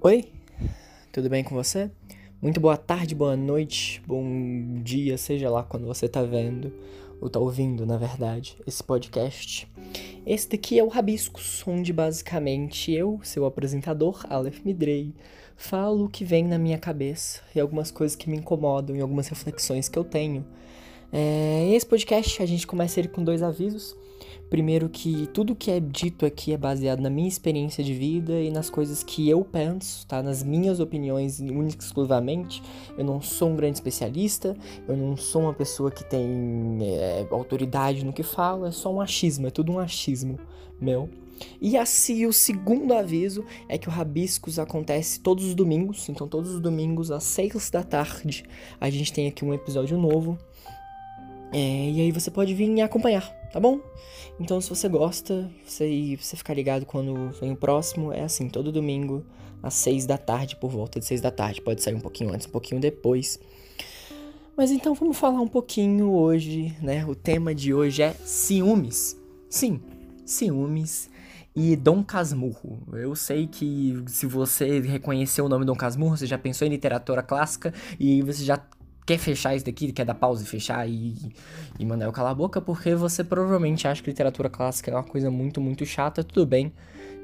Oi, tudo bem com você? Muito boa tarde, boa noite, bom dia, seja lá quando você tá vendo, ou tá ouvindo, na verdade, esse podcast. Esse daqui é o Rabiscos, onde basicamente eu, seu apresentador, Aleph Midrei, falo o que vem na minha cabeça e algumas coisas que me incomodam e algumas reflexões que eu tenho. É, esse podcast a gente começa ele com dois avisos. Primeiro que tudo que é dito aqui é baseado na minha experiência de vida e nas coisas que eu penso, tá? Nas minhas opiniões única exclusivamente. Eu não sou um grande especialista, eu não sou uma pessoa que tem é, autoridade no que fala, é só um achismo, é tudo um achismo meu. E assim, o segundo aviso é que o Rabiscos acontece todos os domingos, então todos os domingos às seis da tarde a gente tem aqui um episódio novo. É, e aí você pode vir acompanhar, tá bom? Então, se você gosta, você, você ficar ligado quando vem o próximo, é assim, todo domingo, às seis da tarde, por volta de seis da tarde. Pode sair um pouquinho antes, um pouquinho depois. Mas então vamos falar um pouquinho hoje, né? O tema de hoje é ciúmes. Sim, ciúmes e Dom Casmurro. Eu sei que se você reconheceu o nome Dom Casmurro, você já pensou em literatura clássica e você já quer fechar isso daqui, quer dar pausa e fechar e, e mandar eu calar a boca, porque você provavelmente acha que literatura clássica é uma coisa muito, muito chata, tudo bem.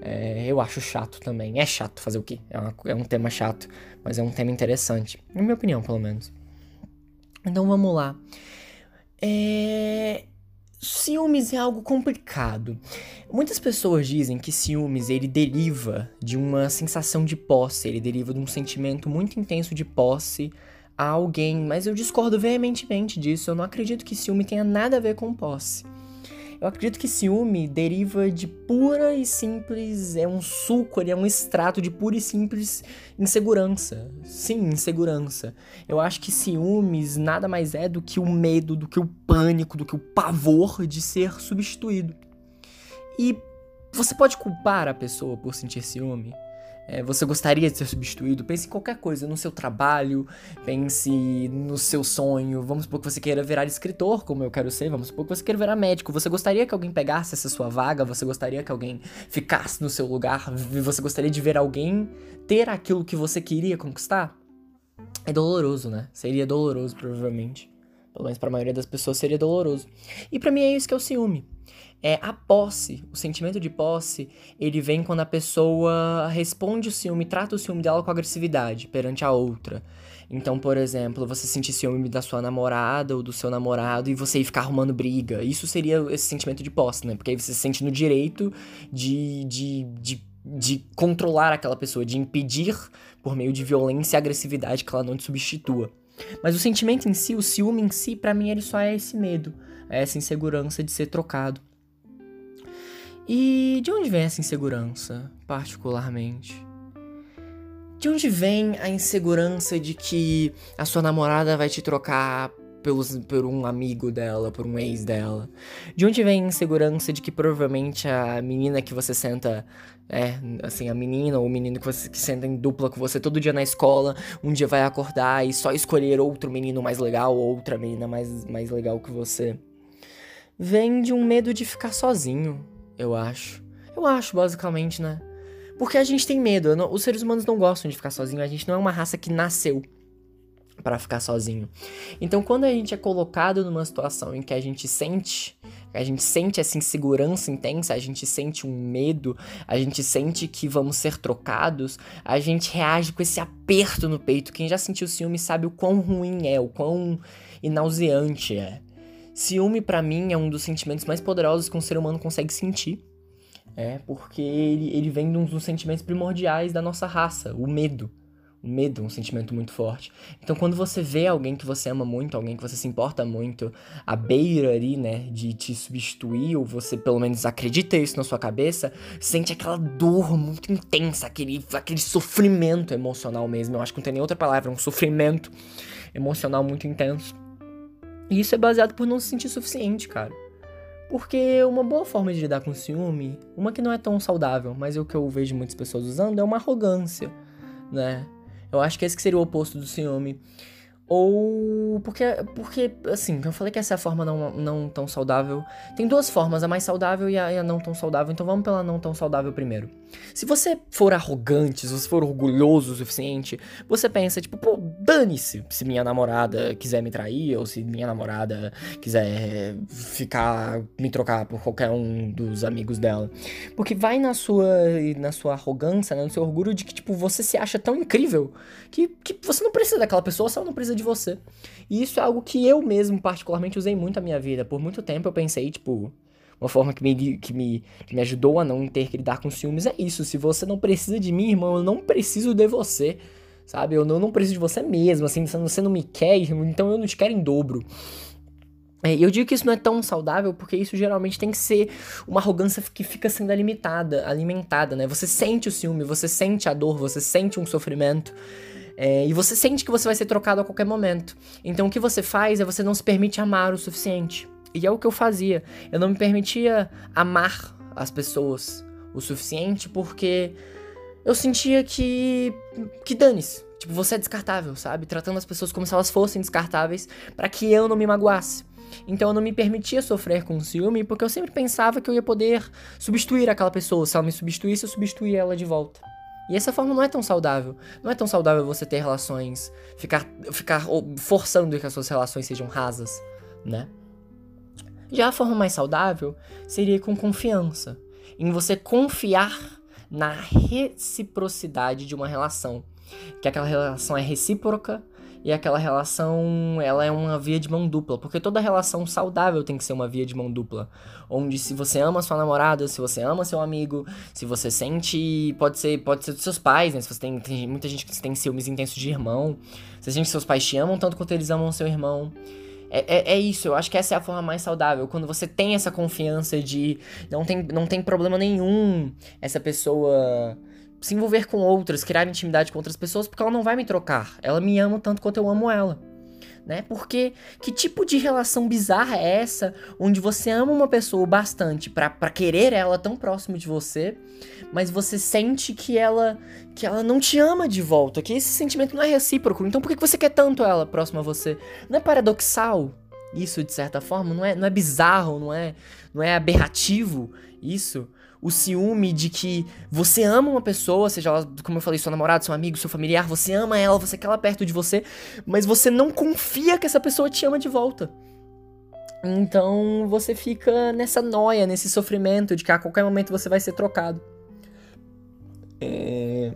É, eu acho chato também. É chato fazer o quê? É, uma, é um tema chato, mas é um tema interessante. Na minha opinião, pelo menos. Então vamos lá. É... Ciúmes é algo complicado. Muitas pessoas dizem que ciúmes ele deriva de uma sensação de posse, ele deriva de um sentimento muito intenso de posse a alguém, mas eu discordo veementemente disso. Eu não acredito que ciúme tenha nada a ver com posse. Eu acredito que ciúme deriva de pura e simples, é um suco, é um extrato de pura e simples insegurança. Sim, insegurança. Eu acho que ciúmes nada mais é do que o medo, do que o pânico, do que o pavor de ser substituído. E você pode culpar a pessoa por sentir ciúme? É, você gostaria de ser substituído. Pense em qualquer coisa, no seu trabalho, pense no seu sonho. Vamos supor que você queira virar escritor, como eu quero ser. Vamos supor que você queira virar médico. Você gostaria que alguém pegasse essa sua vaga? Você gostaria que alguém ficasse no seu lugar? Você gostaria de ver alguém ter aquilo que você queria conquistar? É doloroso, né? Seria doloroso, provavelmente. Pelo menos para a maioria das pessoas seria doloroso. E para mim é isso que é o ciúme. É a posse, o sentimento de posse, ele vem quando a pessoa responde o ciúme, trata o ciúme dela com agressividade perante a outra. Então, por exemplo, você sentir ciúme da sua namorada ou do seu namorado e você ir ficar arrumando briga. Isso seria esse sentimento de posse, né? Porque aí você se sente no direito de, de, de, de controlar aquela pessoa, de impedir, por meio de violência e agressividade, que ela não te substitua. Mas o sentimento em si, o ciúme em si, para mim ele só é esse medo, é essa insegurança de ser trocado. E de onde vem essa insegurança, particularmente? De onde vem a insegurança de que a sua namorada vai te trocar pelos, por um amigo dela, por um ex dela? De onde vem a insegurança de que provavelmente a menina que você senta, é, assim, a menina ou o menino que você que senta em dupla com você todo dia na escola, um dia vai acordar e só escolher outro menino mais legal ou outra menina mais, mais legal que você? Vem de um medo de ficar sozinho, eu acho. Eu acho, basicamente, né? Porque a gente tem medo. Não, os seres humanos não gostam de ficar sozinho. A gente não é uma raça que nasceu para ficar sozinho. Então, quando a gente é colocado numa situação em que a gente sente, a gente sente essa insegurança intensa, a gente sente um medo, a gente sente que vamos ser trocados, a gente reage com esse aperto no peito. Quem já sentiu ciúme sabe o quão ruim é, o quão nauseante é. Ciúme para mim é um dos sentimentos mais poderosos que um ser humano consegue sentir. É, porque ele, ele vem de um dos sentimentos primordiais da nossa raça, o medo. O medo é um sentimento muito forte. Então, quando você vê alguém que você ama muito, alguém que você se importa muito, à beira ali, né, de te substituir, ou você pelo menos acredita isso na sua cabeça, sente aquela dor muito intensa, aquele, aquele sofrimento emocional mesmo. Eu acho que não tem nem outra palavra, um sofrimento emocional muito intenso. E isso é baseado por não se sentir suficiente, cara. Porque uma boa forma de lidar com ciúme, uma que não é tão saudável, mas é o que eu vejo muitas pessoas usando, é uma arrogância, né? Eu acho que esse que seria o oposto do ciúme. ou porque, porque assim, eu falei que essa é a forma não, não tão saudável. Tem duas formas, a mais saudável e a, e a, não tão saudável. Então vamos pela não tão saudável primeiro. Se você for arrogante, se você for orgulhoso o suficiente, você pensa, tipo, pô, dane-se se minha namorada quiser me trair, ou se minha namorada quiser ficar, me trocar por qualquer um dos amigos dela. Porque vai na sua, na sua arrogância, né, no seu orgulho de que, tipo, você se acha tão incrível que, que você não precisa daquela pessoa, só não precisa de você. E isso é algo que eu mesmo, particularmente, usei muito na minha vida. Por muito tempo eu pensei, tipo, uma forma que me, que me, que me ajudou a não ter que lidar com ciúmes é isso. Se você não precisa de mim, irmão, eu não preciso de você. Sabe? Eu não, não preciso de você mesmo. Assim, você não me quer, então eu não te quero em dobro. É, eu digo que isso não é tão saudável porque isso geralmente tem que ser uma arrogância que fica sendo alimentada, alimentada, né? Você sente o ciúme, você sente a dor, você sente um sofrimento. É, e você sente que você vai ser trocado a qualquer momento. Então o que você faz é você não se permite amar o suficiente. E é o que eu fazia. Eu não me permitia amar as pessoas o suficiente porque eu sentia que. que dane-se. Tipo, você é descartável, sabe? Tratando as pessoas como se elas fossem descartáveis para que eu não me magoasse. Então eu não me permitia sofrer com ciúme porque eu sempre pensava que eu ia poder substituir aquela pessoa. Se ela me substituísse, eu substituía ela de volta. E essa forma não é tão saudável. Não é tão saudável você ter relações, ficar, ficar forçando que as suas relações sejam rasas, né? Já a forma mais saudável seria com confiança, em você confiar na reciprocidade de uma relação, que aquela relação é recíproca e aquela relação ela é uma via de mão dupla, porque toda relação saudável tem que ser uma via de mão dupla, onde se você ama sua namorada, se você ama seu amigo, se você sente, pode ser, pode ser dos seus pais, né? Se você tem, tem muita gente que tem ciúmes intensos de irmão, se a gente seus pais te amam tanto quanto eles amam seu irmão. É, é, é, isso, eu acho que essa é a forma mais saudável. Quando você tem essa confiança de não tem, não tem problema nenhum essa pessoa se envolver com outras, criar intimidade com outras pessoas, porque ela não vai me trocar. Ela me ama tanto quanto eu amo ela. Né? Porque que tipo de relação bizarra é essa onde você ama uma pessoa bastante para querer ela tão próximo de você, mas você sente que ela que ela não te ama de volta, que esse sentimento não é recíproco. Então por que você quer tanto ela próxima a você? Não é paradoxal isso de certa forma? Não é, não é bizarro, não é, não é aberrativo isso? O ciúme de que você ama uma pessoa, seja ela, como eu falei, seu namorado, seu amigo, seu familiar, você ama ela, você quer ela perto de você, mas você não confia que essa pessoa te ama de volta. Então você fica nessa noia, nesse sofrimento de que a qualquer momento você vai ser trocado. É...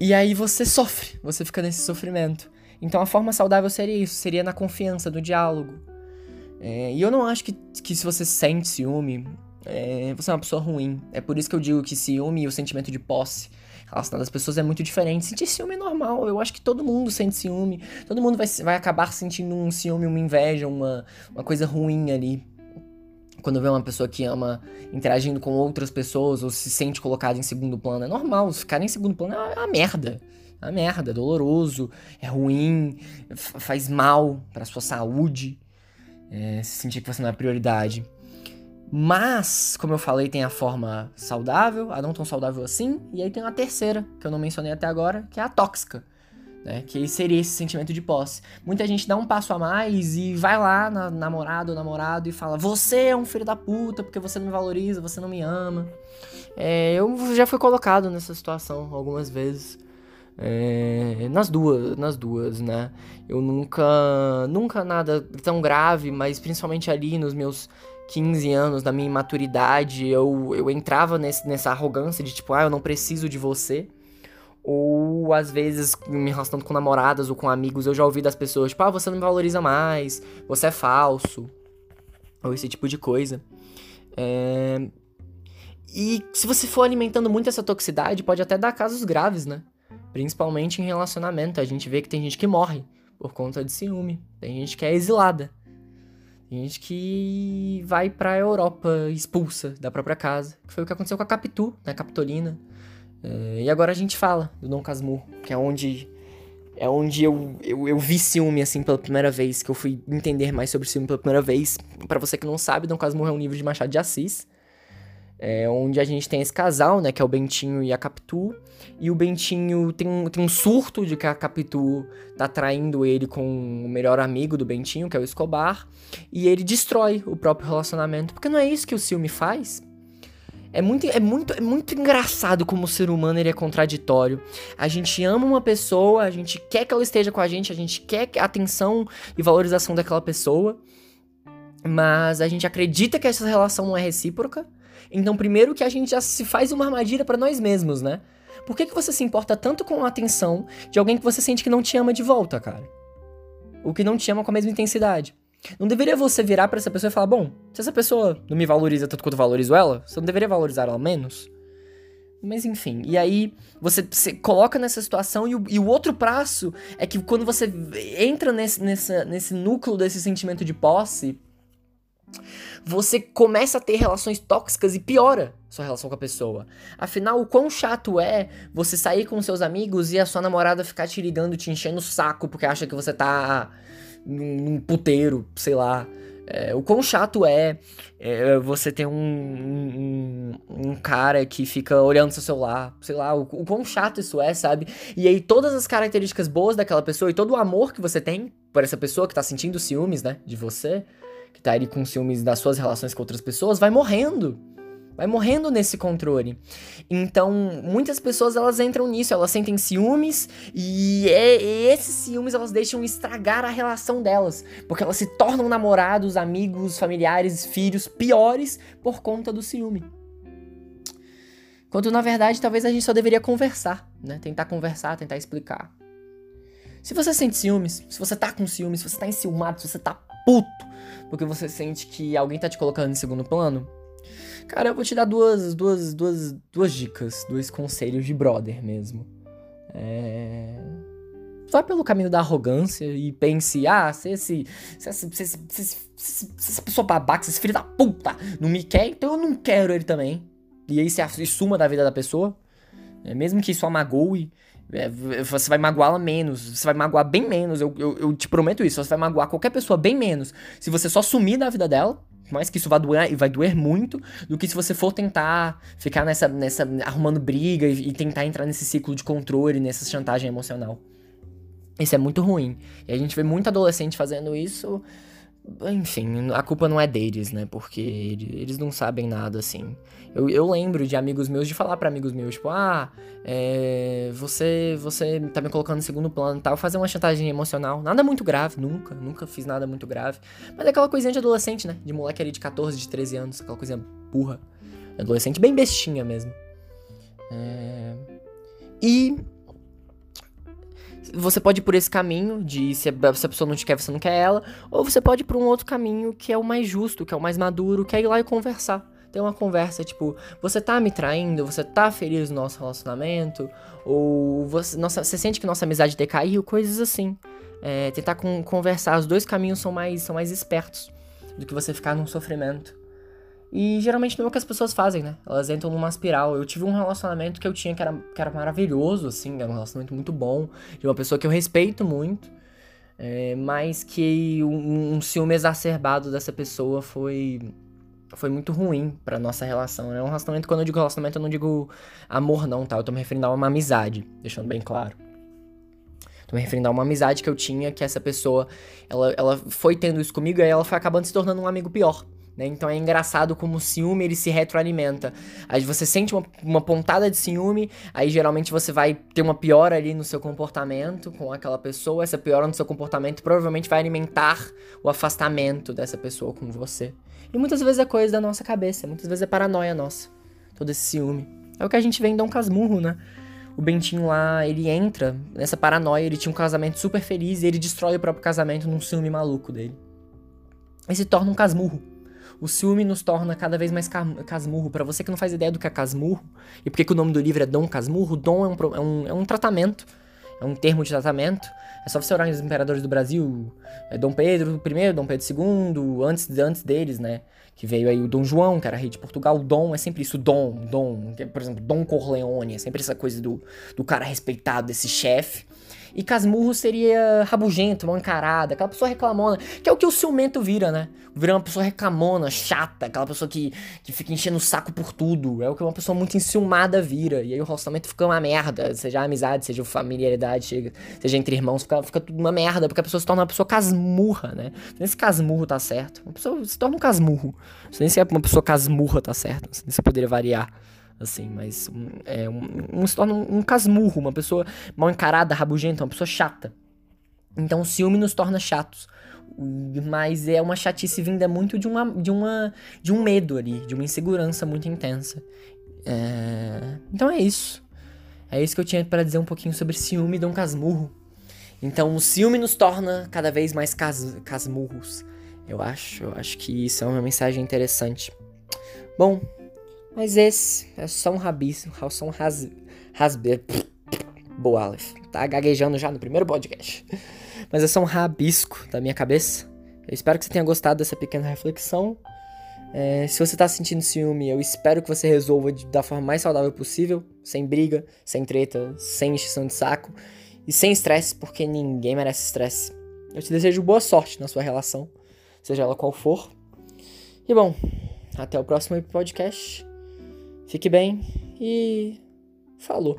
E aí você sofre, você fica nesse sofrimento. Então a forma saudável seria isso, seria na confiança, do diálogo. É... E eu não acho que, que se você sente ciúme, é, você é uma pessoa ruim. É por isso que eu digo que ciúme e o sentimento de posse relacionado às pessoas é muito diferente. Sentir ciúme é normal. Eu acho que todo mundo sente ciúme. Todo mundo vai, vai acabar sentindo um ciúme, uma inveja, uma, uma coisa ruim ali. Quando vê uma pessoa que ama interagindo com outras pessoas ou se sente colocada em segundo plano, é normal. Ficar em segundo plano é uma merda. É uma merda, é doloroso, é ruim, faz mal para sua saúde. É, se sentir que você não é prioridade. Mas, como eu falei, tem a forma saudável, a não tão saudável assim, e aí tem a terceira, que eu não mencionei até agora, que é a tóxica. Né, que seria esse sentimento de posse. Muita gente dá um passo a mais e vai lá na namorada ou namorado e fala: Você é um filho da puta porque você não me valoriza, você não me ama. É, eu já fui colocado nessa situação algumas vezes. É, nas duas, nas duas, né? Eu nunca, nunca nada tão grave, mas principalmente ali nos meus 15 anos, da minha imaturidade, eu, eu entrava nesse, nessa arrogância de tipo, ah, eu não preciso de você. Ou às vezes, me relacionando com namoradas ou com amigos, eu já ouvi das pessoas, tipo, ah, você não me valoriza mais, você é falso. Ou esse tipo de coisa. É... E se você for alimentando muito essa toxicidade, pode até dar casos graves, né? Principalmente em relacionamento. A gente vê que tem gente que morre por conta de ciúme. Tem gente que é exilada. Gente que vai pra Europa expulsa da própria casa. Que foi o que aconteceu com a Capitu, né? Capitolina. É, e agora a gente fala do Dom Casmurro, que é onde é onde eu, eu, eu, vi ciúme, assim, pela primeira vez, que eu fui entender mais sobre ciúme pela primeira vez. para você que não sabe, Dom Casmurro é um livro de Machado de Assis. É, onde a gente tem esse casal, né, que é o Bentinho e a Capitu, e o Bentinho tem um, tem um surto de que a Capitu tá traindo ele com o melhor amigo do Bentinho, que é o Escobar, e ele destrói o próprio relacionamento, porque não é isso que o ciúme faz. É muito, é muito, é muito engraçado como o ser humano ele é contraditório. A gente ama uma pessoa, a gente quer que ela esteja com a gente, a gente quer a atenção e valorização daquela pessoa, mas a gente acredita que essa relação não é recíproca. Então, primeiro que a gente já se faz uma armadilha para nós mesmos, né? Por que, que você se importa tanto com a atenção de alguém que você sente que não te ama de volta, cara? O que não te ama com a mesma intensidade. Não deveria você virar para essa pessoa e falar: bom, se essa pessoa não me valoriza tanto quanto eu valorizo ela, você não deveria valorizar ela menos? Mas enfim, e aí você se coloca nessa situação e o, e o, outro prazo é que quando você entra nesse, nessa, nesse núcleo desse sentimento de posse, você começa a ter relações tóxicas e piora sua relação com a pessoa. Afinal, o quão chato é você sair com seus amigos e a sua namorada ficar te ligando, te enchendo o saco porque acha que você tá num, num puteiro, sei lá. É, o quão chato é, é você ter um, um, um, cara que fica olhando seu celular, sei lá, o, o quão chato isso é, sabe? E aí todas as características boas daquela pessoa e todo o amor que você tem por essa pessoa que tá sentindo ciúmes, né, de você, que tá ali com ciúmes das suas relações com outras pessoas, vai morrendo. Vai morrendo nesse controle. Então, muitas pessoas elas entram nisso, elas sentem ciúmes e, é, e esses ciúmes elas deixam estragar a relação delas, porque elas se tornam namorados, amigos, familiares, filhos piores por conta do ciúme. Quando na verdade talvez a gente só deveria conversar, né? Tentar conversar, tentar explicar. Se você sente ciúmes, se você tá com ciúmes, se você tá enciumado, se você tá puto, porque você sente que alguém tá te colocando em segundo plano? Cara, eu vou te dar duas, duas, duas, duas dicas, dois conselhos de brother mesmo. É... Vá pelo caminho da arrogância e pense, ah, se esse. Se se, se, se, essa pessoa babaca, se esse filho da puta não me quer, então eu não quero ele também. E aí se suma da vida da pessoa. É, mesmo que isso a magoe, é, você vai magoá-la menos, você vai magoar bem menos, eu, eu, eu, te prometo isso, você vai magoar qualquer pessoa bem menos se você só sumir da vida dela, mais que isso vai doer, vai doer muito, do que se você for tentar ficar nessa, nessa arrumando briga e, e tentar entrar nesse ciclo de controle, nessa chantagem emocional. Isso é muito ruim. E a gente vê muito adolescente fazendo isso enfim, a culpa não é deles, né? Porque eles não sabem nada, assim. Eu, eu lembro de amigos meus de falar para amigos meus, tipo, ah, é, você, você tá me colocando em segundo plano e tal, fazer uma chantagem emocional. Nada muito grave, nunca, nunca fiz nada muito grave. Mas é aquela coisinha de adolescente, né? De moleque ali de 14, de 13 anos, aquela coisinha burra. Adolescente bem bestinha mesmo. É... E você pode ir por esse caminho de se a, se a pessoa não te quer, você não quer ela, ou você pode ir por um outro caminho que é o mais justo, que é o mais maduro, que é ir lá e conversar. Ter uma conversa tipo, você tá me traindo, você tá feliz no nosso relacionamento, ou você, nossa, você sente que nossa amizade decaiu, coisas assim. É, tentar com, conversar, os dois caminhos são mais, são mais espertos do que você ficar num sofrimento. E geralmente não é o que as pessoas fazem, né? Elas entram numa espiral. Eu tive um relacionamento que eu tinha que era, que era maravilhoso, assim, era um relacionamento muito bom, de uma pessoa que eu respeito muito, é, mas que um, um ciúme exacerbado dessa pessoa foi foi muito ruim pra nossa relação, né? Um relacionamento, quando eu digo relacionamento, eu não digo amor, não, tá? Eu tô me referindo a uma amizade, deixando bem claro. Tô me referindo a uma amizade que eu tinha, que essa pessoa, ela, ela foi tendo isso comigo, e aí ela foi acabando se tornando um amigo pior. Né? Então é engraçado como o ciúme ele se retroalimenta. Aí você sente uma, uma pontada de ciúme, aí geralmente você vai ter uma piora ali no seu comportamento com aquela pessoa. Essa piora no seu comportamento provavelmente vai alimentar o afastamento dessa pessoa com você. E muitas vezes é coisa da nossa cabeça, muitas vezes é paranoia nossa, todo esse ciúme. É o que a gente vê em Dom Casmurro, né? O Bentinho lá, ele entra nessa paranoia, ele tinha um casamento super feliz e ele destrói o próprio casamento num ciúme maluco dele. E se torna um casmurro. O ciúme nos torna cada vez mais casmurro. Para você que não faz ideia do que é casmurro, e porque que o nome do livro é Dom Casmurro, Dom é um, é um, é um tratamento, é um termo de tratamento. É só você olhar os imperadores do Brasil, é Dom Pedro I, Dom Pedro II, antes, antes deles, né? Que veio aí o Dom João, que era rei de Portugal. O Dom é sempre isso, Dom, Dom. Por exemplo, Dom Corleone, é sempre essa coisa do, do cara respeitado, desse chefe. E casmurro seria rabugento, mal encarada, aquela pessoa reclamona, que é o que o ciumento vira, né? Vira uma pessoa reclamona, chata, aquela pessoa que, que fica enchendo o saco por tudo. É o que uma pessoa muito enciumada vira. E aí o relacionamento fica uma merda, seja amizade, seja familiaridade, seja entre irmãos, fica, fica tudo uma merda, porque a pessoa se torna uma pessoa casmurra, né? Nem se casmurro tá certo. Uma pessoa se torna um casmurro. Nem se é uma pessoa casmurra tá certo, sei se poderia variar assim, mas um, é, um, um, se torna um, um casmurro, uma pessoa mal encarada, rabugenta, uma pessoa chata. Então o ciúme nos torna chatos. Mas é uma chatice vinda muito de, uma, de, uma, de um medo ali, de uma insegurança muito intensa. É... Então é isso. É isso que eu tinha para dizer um pouquinho sobre ciúme e Dom Casmurro. Então o ciúme nos torna cada vez mais cas casmurros. Eu acho, eu acho que isso é uma mensagem interessante. Bom, mas esse é só um rabisco, é só um ras, rasbe... Boa, Aleph. Tá gaguejando já no primeiro podcast. Mas é só um rabisco da minha cabeça. Eu espero que você tenha gostado dessa pequena reflexão. É, se você tá sentindo ciúme, eu espero que você resolva de, da forma mais saudável possível, sem briga, sem treta, sem encheção de saco e sem estresse, porque ninguém merece estresse. Eu te desejo boa sorte na sua relação, seja ela qual for. E bom, até o próximo podcast. Fique bem e falou.